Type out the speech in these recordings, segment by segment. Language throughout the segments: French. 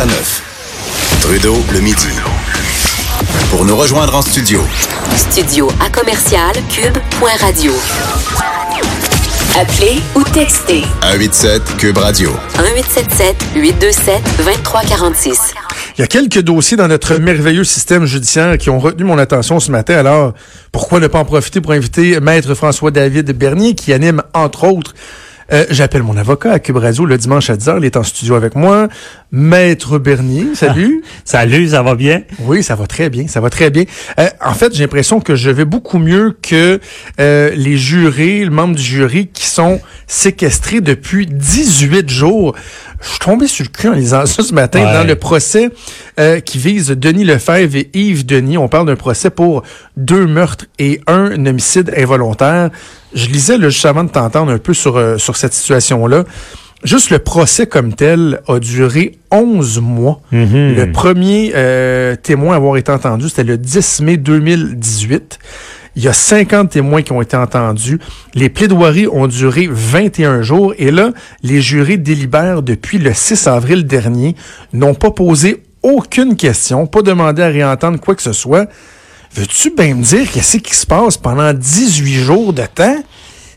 à 9. Trudeau le midi. Pour nous rejoindre en studio. Studio à commercial cube.radio. Appelez ou textez 187 Cube Radio. 1877 827 2346. Il y a quelques dossiers dans notre merveilleux système judiciaire qui ont retenu mon attention ce matin. Alors, pourquoi ne pas en profiter pour inviter Maître François-David Bernier, qui anime, entre autres, euh, J'appelle mon avocat à Cube Radio le dimanche à 10h. Il est en studio avec moi. Maître Bernier, salut. salut, ça va bien? Oui, ça va très bien, ça va très bien. Euh, en fait, j'ai l'impression que je vais beaucoup mieux que euh, les jurés, le membre du jury qui sont séquestrés depuis 18 jours. Je suis tombé sur le cul en lisant ça ce matin dans le procès euh, qui vise Denis Lefebvre et Yves Denis. On parle d'un procès pour deux meurtres et un homicide involontaire. Je lisais là, juste avant de t'entendre un peu sur, euh, sur cette situation-là. Juste le procès comme tel a duré 11 mois. Mhm. Le premier euh, témoin à avoir été entendu, c'était le 10 mai 2018. Il y a 50 témoins qui ont été entendus. Les plaidoiries ont duré 21 jours. Et là, les jurés délibèrent depuis le 6 avril dernier, n'ont pas posé aucune question, pas demandé à réentendre quoi que ce soit. Veux-tu bien me dire qu'est-ce qui se passe pendant 18 jours de temps?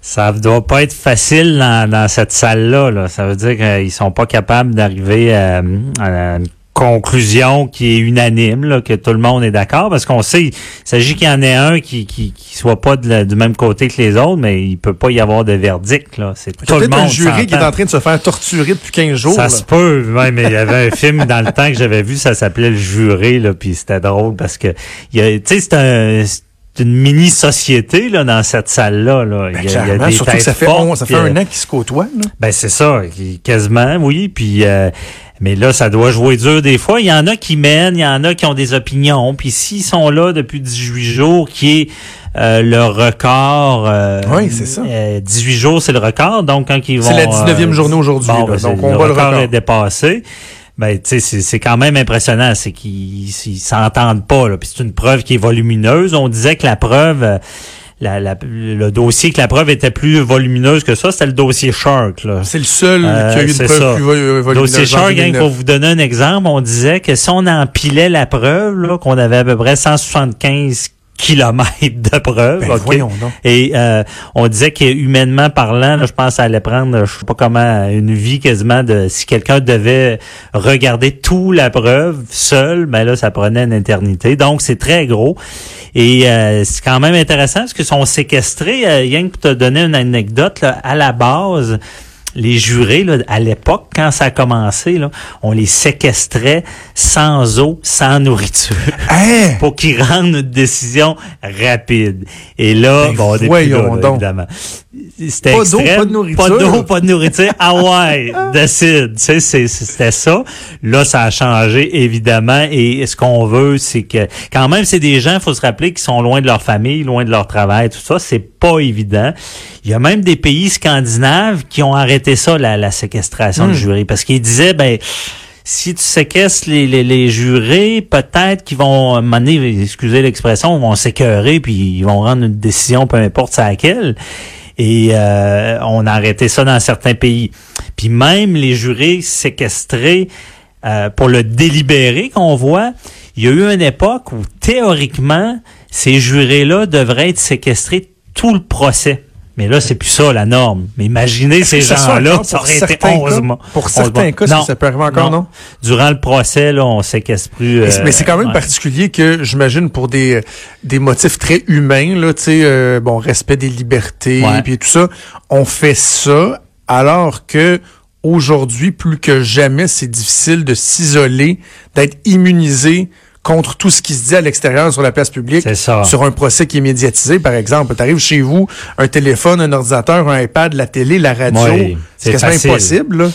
Ça doit pas être facile dans, cette salle-là. Là. Ça veut dire qu'ils sont pas capables d'arriver à, à une conclusion qui est unanime, là, que tout le monde est d'accord, parce qu'on sait, il s'agit qu'il y en ait un qui, qui, qui soit pas de la- du même côté que les autres, mais il peut pas y avoir de verdict. Là. C'est tout le monde un jury qui est en train de se faire torturer depuis 15 jours. Ça là. se peut, ouais, mais il y avait un film dans le temps que j'avais vu, ça s'appelait Le Juré, là, puis c'était drôle parce que, il y a- tu sais, c'est un, c'est une mini société là dans cette salle là. là. Ben, il, y a, il y a des surtout que têtes ça fait, fortes, on- ça fait puis, un euh, an qu'ils se côtoient. là. Ben c'est ça, quasiment, oui. Puis euh, mais là, ça doit jouer dur des fois. Il y en a qui mènent, il y en a qui ont des opinions. Puis s'ils sont là depuis 18 jours, qui est euh, le record. euh, Oui, c'est ça. euh, 18 jours, c'est le record. Donc quand ils vont. C'est la 19e journée aujourd'hui, bon, ben, Donc, on le bat le record est dépassé. Ben, tu sais, c'est- quand même impressionnant. C'est qu'ils ils s'entendent pas. Là. Puis c'est une preuve qui est volumineuse. On disait que la preuve. Euh, la- la- le dossier que la preuve était plus volumineuse que ça, c'était le dossier Shark. Là. C'est le seul Euh, qui a eu une c'est preuve ça. plus vo- volumineuse. Dossier en Shark, hein, 2009. pour vous donner un exemple, on disait que si on empilait la preuve, là, qu'on avait à peu près 175 kilomètres de preuve, Ben, ok? voyons donc. et euh, on disait que humainement parlant, là, je pense que ça allait prendre, je sais pas comment, une vie quasiment de si quelqu'un devait regarder tout la preuve seul, ben là, ça prenait une éternité. Donc c'est très gros. Et euh, c'est quand même intéressant parce qu'ils sont séquestrés. Euh, que pour te donner une anecdote, là, à la base, les jurés, là, à l'époque, quand ça a commencé, là, on les séquestrait sans eau, sans nourriture, Hein? pour qu'ils rendent une décision rapide. Et là, Ben, bon, voyons là, là, évidemment. C'était Pas d'eau, pas de nourriture. Pas d'eau, pas de nourriture. Ah ouais, décide. Tu sais, c'est- c'était ça. Là, ça a changé, évidemment. Et ce qu'on veut, c'est que, quand même, c'est des gens, faut se rappeler, qui sont loin de leur famille, loin de leur travail, tout ça. C'est pas évident. Il y a même des pays scandinaves qui ont arrêté ça, la, la séquestration Hmm. du jury. Parce qu'ils disaient, ben, si tu séquestres les, les, les jurés, peut-être qu'ils vont, donné, excusez l'expression, vont s'écœurer puis ils vont rendre une décision, peu importe c'est laquelle. Et euh, on a arrêté ça dans certains pays. Puis même les jurés séquestrés euh, pour le délibéré qu'on voit, il y a eu une époque où théoriquement, ces jurés-là devraient être séquestrés tout le procès. Mais là, c'est plus ça la norme. Mais imaginez ces gens-là, ça pour aurait été certains 11 cas? mois. Pour 11 certains cas, ça peut arriver encore, non? Durant le procès, là, on séquestre plus. Mais, euh, mais c'est quand même ouais. particulier que, j'imagine, pour des, des motifs très humains, là, tu sais, euh, bon, respect des libertés, puis tout ça, on fait ça alors que aujourd'hui, plus que jamais, c'est difficile de s'isoler, d'être immunisé contre tout ce qui se dit à l'extérieur sur la place publique, ça. sur un procès qui est médiatisé, par exemple. Tu arrives chez vous, un téléphone, un ordinateur, un iPad, la télé, la radio, Oui, c'est c'est quasiment impossible. Là.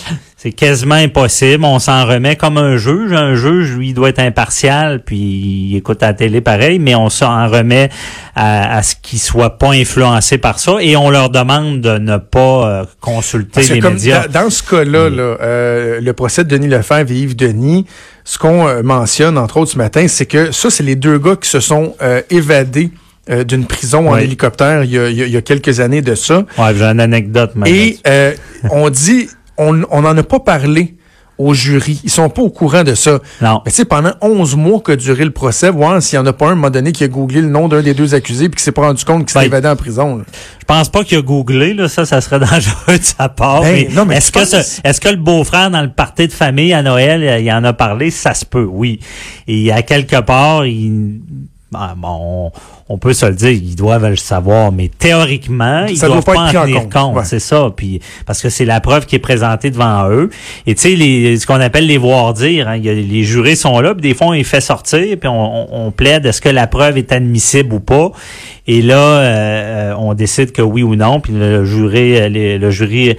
C'est quasiment impossible. On s'en remet comme un juge. Un juge, lui, il doit être impartial, puis il écoute la télé pareil, mais on s'en remet à, à ce qu'il soit pas influencé par ça et on leur demande de ne pas euh, consulter Parce les comme médias. dans, dans ce cas-là, là, euh, le procès de Denis Lefebvre et Yves Denis, ce qu'on euh, mentionne, entre autres, ce matin, c'est que ça, c'est les deux gars qui se sont évadés euh, d'une prison en Oui. hélicoptère il y, a, il y quelques années de ça. Ouais, j'ai une anecdote. maintenant. Et euh, on dit, on on n'en a pas parlé au jury. Ils sont pas au courant de ça. Non. Mais tu sais, pendant 11 mois que duré le procès, voir s'il y en a pas un, à un moment donné, qui a googlé le nom d'un des deux accusés puis qui s'est pas rendu compte qu'il s'est Ben, évadé en prison. là. Je pense pas qu'il a googlé, là, ça, ça serait dangereux de sa part. Ben, mais non, mais est-ce que penses- est-ce que le beau-frère dans le party de famille à Noël, il en a parlé? Ça se peut, oui. Et à quelque part, il, bon, on, peut se le dire, ils doivent le savoir, mais théoriquement, ils Ça doivent doit pas en en tenir compte, compte. ouais. C'est ça. Puis parce que c'est la preuve qui est présentée devant eux. Et tu sais, ce qu'on appelle les voir dire, hein, il y a- les jurés sont là, puis des fois on les fait sortir, puis on, on, on plaide est-ce que la preuve est admissible ou pas. Et là, euh, euh, on décide que oui ou non, puis le jury, euh, les- le jury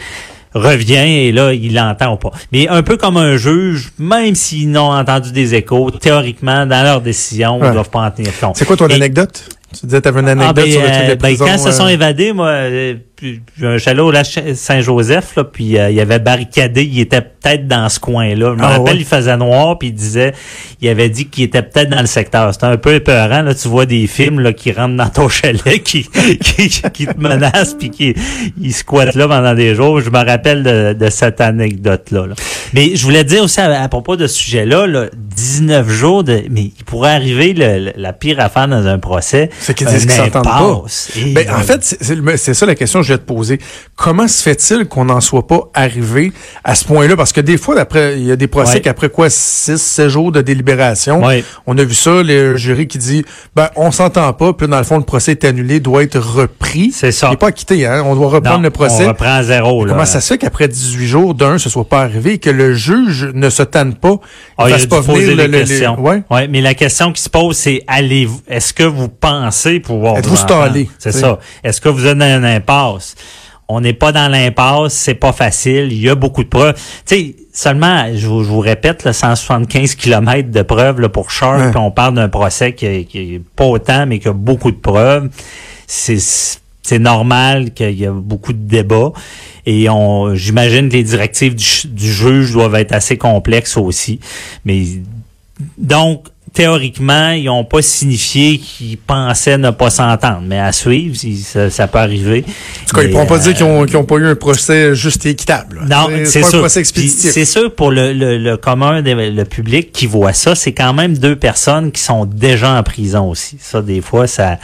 revient et là, il l'entend ou pas. Mais un peu comme un juge, même s'ils n'ont entendu des échos, théoriquement, dans leur décision, Ouais. ils doivent pas en tenir compte. C'est quoi ton Et- anecdote? Tu disais tu avais une ah, anecdote ben, sur le truc euh, de ben, prison. quand ils se sont euh, évadés, moi, euh, puis un chalet au lac Saint-Joseph, là, puis euh, il avait barricadé, il était peut-être dans ce coin-là. Je me Ah, rappelle, ouais? il faisait noir, puis il disait, il avait dit qu'il était peut-être dans le secteur. C'était un peu épeurant, là, tu vois des films là, qui rentrent dans ton chalet, qui, qui, qui te menacent, puis qui ils squattent là pendant des jours. Je me rappelle de, de cette anecdote-là. là. Mais je voulais dire aussi à, à propos de ce sujet-là, là, 19 jours, de, mais il pourrait arriver le- le- la pire affaire dans un procès. C'est qu'ils disent qu'ils s'entendent pas. Et, Ben, en fait, c'est- ça la question que je vais te poser. Comment se fait-il qu'on n'en soit pas arrivé à ce point-là? Parce que des fois, d'après, il y a des procès Ouais. qu'après quoi, 6, 7 jours de délibération, Ouais. on a vu ça, le jury qui dit, ben, on s'entend pas, puis dans le fond, le procès est annulé, doit être repris. C'est ça. Il n'est pas acquitté, hein? On doit reprendre non, le procès. On reprend à zéro. Là. Comment ça se fait qu'après 18 jours, d'un, ce soit pas arrivé et que le juge ne se tanne pas, Ah, il dû pas poser venir le, le- les- questions. ouais. Ouais, mais la question qui se pose, c'est allez-vous, est-ce que vous pensez pouvoir Êtes-vous stallé, C'est ça. Est-ce que vous êtes dans une impasse? On n'est pas dans l'impasse, c'est pas facile, il y a beaucoup de preuves. Tu sais, seulement, je vous, je vous répète, là, 175 km de preuves là, pour Sharp, Ouais. on parle d'un procès qui, est- qui est pas autant, mais qui a beaucoup de preuves. C'est c'est normal qu'il y a beaucoup de débats. Et on, j'imagine que les directives du, du juge doivent être assez complexes aussi. Mais donc, théoriquement, ils n'ont pas signifié qu'ils pensaient ne pas s'entendre. Mais à suivre, si- ça, ça peut arriver. En tout cas, ils ne pourront pas euh, dire qu'ils ont, qu'ils ont pas eu un procès juste et équitable. non, C'est- sûr. un procès Puis expéditif. C'est sûr pour le, le, le commun, le public qui voit ça, c'est quand même deux personnes qui sont déjà en prison aussi. Ça, des fois, ça,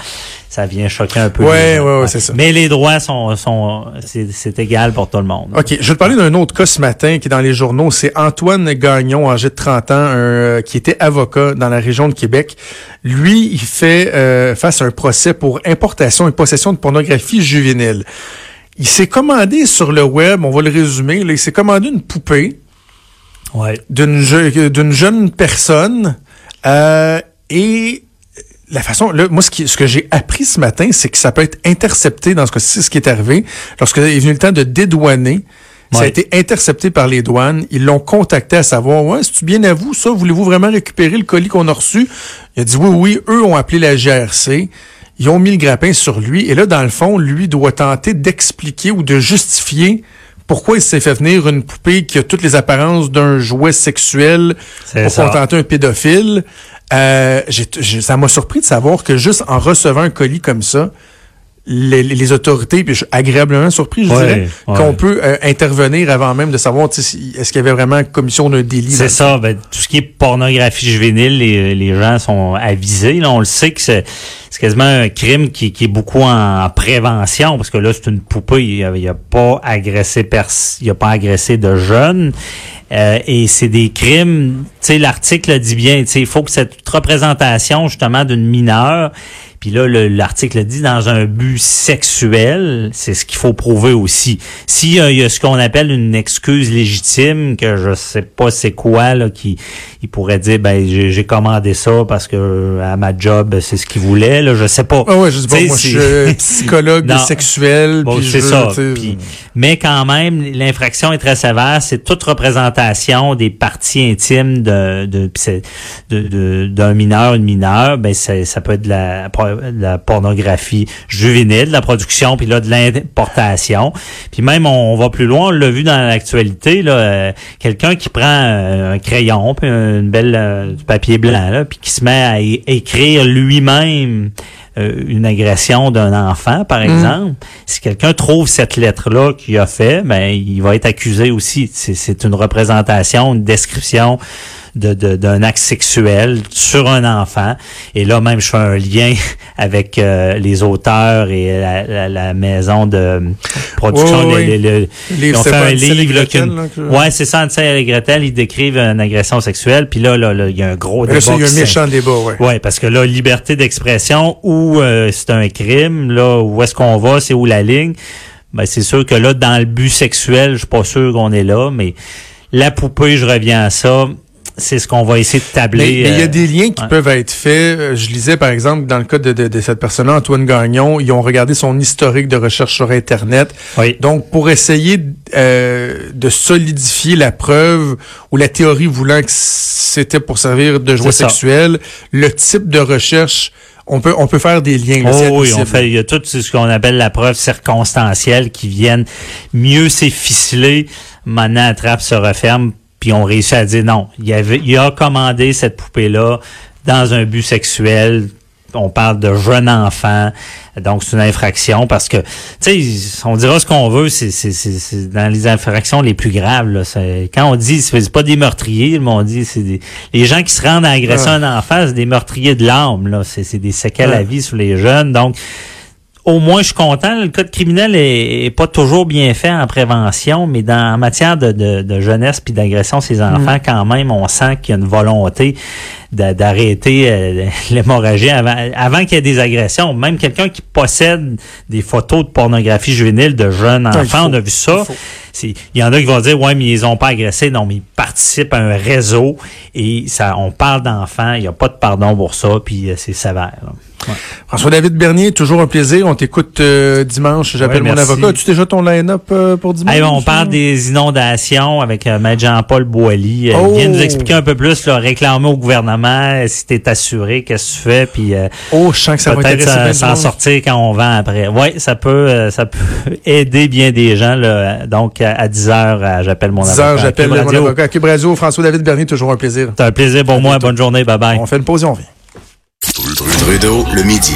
ça vient choquer un peu. Ouais, les gens. ouais, ouais, c'est ça. Mais les droits sont, sont, c'est, c'est égal pour tout le monde. OK, je vais te parler d'un autre cas ce matin qui est dans les journaux. C'est Antoine Gagnon, âgé de 30 ans, un, qui était avocat dans la région de Québec. Lui, il fait euh, face à un procès pour importation et possession de pornographie juvénile. Il s'est commandé sur le web, on va le résumer, là, il s'est commandé une poupée Ouais. d'une je- d'une jeune personne euh, et la façon là, moi ce, qui, ce que j'ai appris ce matin c'est que ça peut être intercepté dans ce cas-ci ce qui est arrivé lorsque est venu le temps de dédouaner ça a été intercepté par les douanes. Ils l'ont contacté à savoir, ouais, c'est-tu bien à vous, ça? Voulez-vous vraiment récupérer le colis qu'on a reçu? Il a dit oui, oui. Eux ont appelé la GRC. Ils ont mis le grappin sur lui. Et là, dans le fond, lui doit tenter d'expliquer ou de justifier pourquoi il s'est fait venir une poupée qui a toutes les apparences d'un jouet sexuel pour ça. contenter un pédophile. Euh, ça m'a surpris de savoir que juste en recevant un colis comme ça, les, les- autorités, puis je suis agréablement surpris, je Ouais, dirais, ouais. qu'on peut euh, intervenir avant même de savoir est-ce qu'il y avait vraiment commission d'un délit. C'est ça. Ben, tout ce qui est pornographie juvénile, les, les gens sont avisés. Là, on le sait que c'est quasiment un crime qui, qui est beaucoup en, prévention, parce que là, c'est une poupée. Il a, il a pas agressé pers il a pas agressé de jeunes. Euh, et c'est des crimes, tu sais, l'article dit bien, tu sais, il faut que cette représentation, justement, d'une mineure, puis là, le- l'article dit dans un but sexuel, c'est ce qu'il faut prouver aussi. S'il y a, il y a ce qu'on appelle une excuse légitime, que je sais pas c'est quoi, là, qui il pourrait dire, ben j'ai commandé ça parce que à ma job, c'est ce qu'il voulait, là, je sais pas. Ah ouais, je sais pas, moi je suis euh, psychologue Non. sexuel. Bon, c'est ça. sais, Puis- mais quand même, l'infraction est très sévère. C'est toute représentation des parties intimes de, de, de- de- d'un mineur, une mineure. Ben, c'est- ça peut être de la, de la pornographie juvénile, de la production, puis là, de l'importation. Puis même, on, va plus loin. On l'a vu dans l'actualité, là, euh, quelqu'un qui prend euh, un crayon, puis une belle euh, du papier blanc, là, puis qui se met à écrire lui-même euh, une agression d'un enfant, par exemple, si quelqu'un trouve cette lettre-là qu'il a fait, ben il va être accusé aussi. C'est- C'est une représentation, une description de de- d'un acte sexuel sur un enfant. Et là même, je fais un lien avec euh, les auteurs et la, la- la maison de production. Oui, oui, les- les- les- Livre, ils ont fait un livre là, Gretel, qu'une- là, que- Ouais, c'est ça, Hansel et Gretel, ils décrivent une agression sexuelle, puis là, là, il y a un gros débat. il y a un méchant débat, ouais. Ouais, parce que là, liberté d'expression ou euh, c'est un crime, là, où est-ce qu'on va, c'est où la ligne? Ben, c'est sûr que là, dans le but sexuel, je suis pas sûr qu'on est là, mais la poupée, je reviens à ça, c'est ce qu'on va essayer de tabler. mais il y a euh, des liens qui ouais. peuvent être faits. Euh, Je lisais, par exemple, dans le cas de, de, de cette personne-là, Antoine Gagnon, ils ont regardé son historique de recherche sur Internet. Oui. Donc, pour essayer euh, de solidifier la preuve ou la théorie voulant que c'était pour servir de joie sexuelle, le type de recherche, on peut, on peut faire des liens. là, Oh oui, on fait, il y a tout ce qu'on appelle la preuve circonstancielle qui viennent mieux s'efficeler. Maintenant, la trappe se referme, puis on réussit à dire non. Il, avait, il a commandé cette poupée-là dans un but sexuel. On parle de jeune enfant, donc c'est une infraction parce que, tu sais, on dira ce qu'on veut, c'est c'est- c'est- c'est dans les infractions les plus graves. Là, C'est- quand on dit, c'est pas des meurtriers, mais on dit, c'est des, les gens qui se rendent à agresser Ah. un enfant, c'est des meurtriers de l'âme. Là, c'est c'est des séquelles Ah. à vie sur les jeunes. Donc, au moins, je suis content. Le code criminel est, est pas toujours bien fait en prévention, mais dans en matière de, de, de jeunesse puis d'agression ces enfants, quand même, on sent qu'il y a une volonté d'arrêter euh, l'hémorragie avant, avant qu'il y ait des agressions. Même quelqu'un qui possède des photos de pornographie juvénile de jeunes Ah, enfants, on a vu ça. Il y en a qui vont dire, ouais, mais ils ont pas agressé. Non, mais ils participent à un réseau et ça, on parle d'enfants. Il n'y a pas de pardon pour ça, puis euh, c'est sévère. Ouais. François-David Bernier, toujours un plaisir. On t'écoute euh, dimanche. J'appelle mon avocat. As-tu déjà ton line-up euh, pour dimanche? On parle des inondations avec Maître Jean-Paul Boilly. Il vient Oh! nous expliquer un peu plus, là, réclamer au gouvernement euh, si t'es assuré, qu'est-ce que tu fais, puis euh, Oh, je sens que ça peut-être s'en- sortir quand on vend après. Oui, ça peut euh, ça peut aider bien des gens. Là. Donc, à à 10 heures, euh, j'appelle mon 10 avocat. heures, j'appelle mon Radio. avocat. Cube Radio, François-David Bernier, toujours un plaisir. C'est un plaisir pour moi. Bonne journée. Bye-bye. On fait une pause et on vient. Trudeau, le midi.